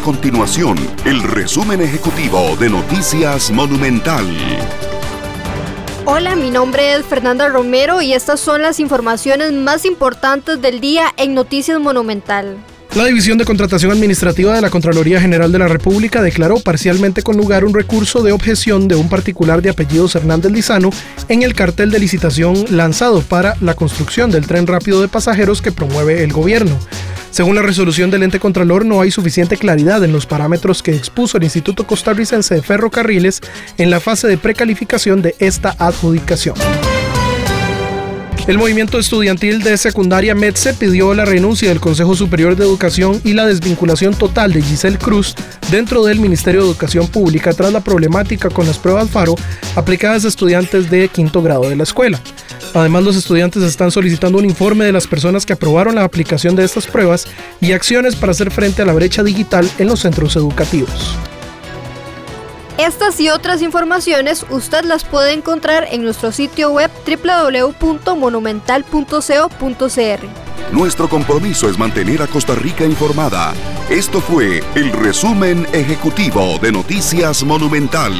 continuación el resumen ejecutivo de Noticias Monumental. Hola, mi nombre es Fernanda Romero y estas son las informaciones más importantes del día en Noticias Monumental. La División de Contratación Administrativa de la Contraloría General de la República declaró parcialmente con lugar un recurso de objeción de un particular de apellidos Hernández Lizano en el cartel de licitación lanzado para la construcción del tren rápido de pasajeros que promueve el gobierno. Según la resolución del ente contralor, no hay suficiente claridad en los parámetros que expuso el Instituto Costarricense de Ferrocarriles en la fase de precalificación de esta adjudicación. El movimiento estudiantil de secundaria METSE pidió la renuncia del Consejo Superior de Educación y la desvinculación total de Giselle Cruz dentro del Ministerio de Educación Pública tras la problemática con las pruebas FARO aplicadas a estudiantes de quinto grado de la escuela. Además, los estudiantes están solicitando un informe de las personas que aprobaron la aplicación de estas pruebas y acciones para hacer frente a la brecha digital en los centros educativos. Estas y otras informaciones usted las puede encontrar en nuestro sitio web www.monumental.co.cr. Nuestro compromiso es mantener a Costa Rica informada. Esto fue el resumen ejecutivo de Noticias Monumental.